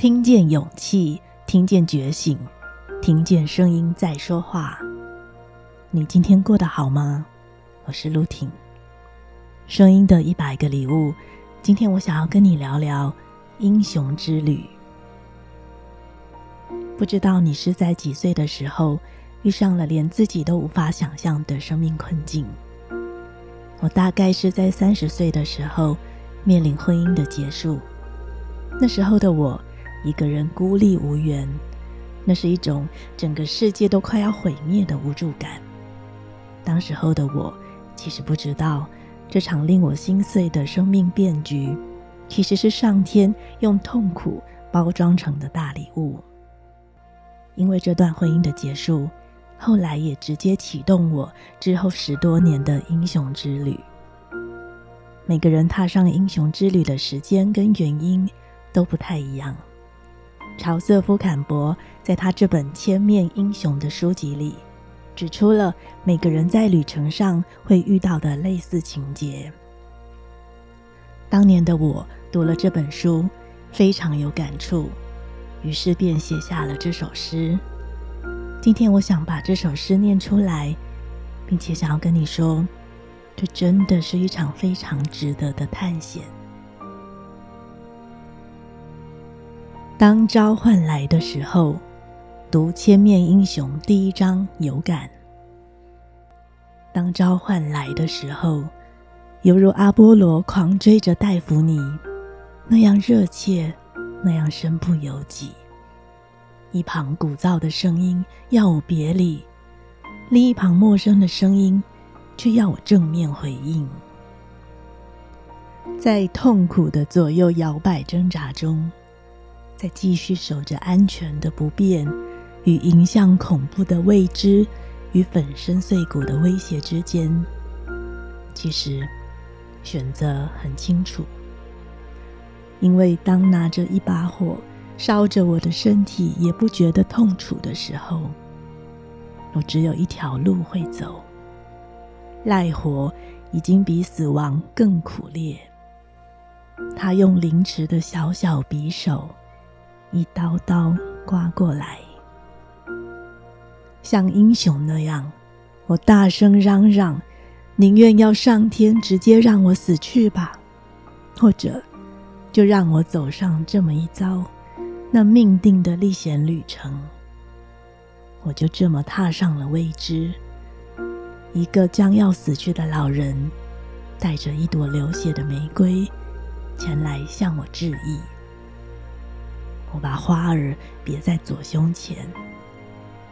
听见勇气，听见觉醒，听见声音在说话。你今天过得好吗？我是陆婷。声音的一百个礼物，今天我想要跟你聊聊英雄之旅。不知道你是在几岁的时候遇上了连自己都无法想象的生命困境？我大概是在三十岁的时候面临婚姻的结束。那时候的我，一个人孤立无援，那是一种整个世界都快要毁灭的无助感。当时候的我，其实不知道这场令我心碎的生命变局，其实是上天用痛苦包装成的大礼物。因为这段婚姻的结束，后来也直接启动我之后十多年的英雄之旅。每个人踏上英雄之旅的时间跟原因都不太一样。乔瑟夫·坎伯在他这本《千面英雄》的书籍里，指出了每个人在旅程上会遇到的类似情节。当年的我读了这本书，非常有感触，于是便写下了这首诗。今天我想把这首诗念出来，并且想要跟你说，这真的是一场非常值得的探险。当召唤来的时候，读《千面英雄》第一章有感。当召唤来的时候，犹如阿波罗狂追着戴芙妮，那样热切，那样身不由己。一旁鼓噪的声音要我别离，另一旁陌生的声音却要我正面回应。在痛苦的左右摇摆挣扎中。在继续守着安全的不变与迎向恐怖的未知与粉身碎骨的威胁之间，其实选择很清楚。因为当拿着一把火烧着我的身体也不觉得痛楚的时候，我只有一条路会走。赖活已经比死亡更苦烈。他用凌迟的小小匕首。一刀刀刮过来，像英雄那样，我大声嚷嚷，宁愿要上天直接让我死去吧，或者就让我走上这么一遭，那命定的历险旅程。我就这么踏上了未知。一个将要死去的老人，带着一朵流血的玫瑰，前来向我致意。我把花儿别在左胸前，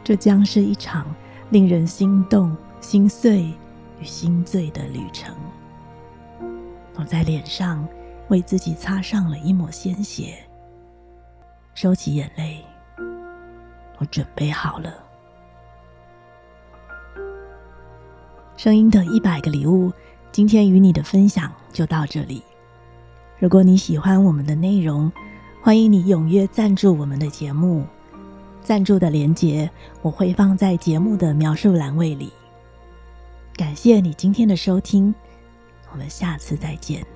这将是一场令人心动、心碎与心醉的旅程。我在脸上为自己擦上了一抹鲜血，收起眼泪，我准备好了。声音的一百个礼物，今天与你的分享就到这里。如果你喜欢我们的内容，欢迎你踊跃赞助我们的节目，赞助的链接我会放在节目的描述栏位里。感谢你今天的收听，我们下次再见。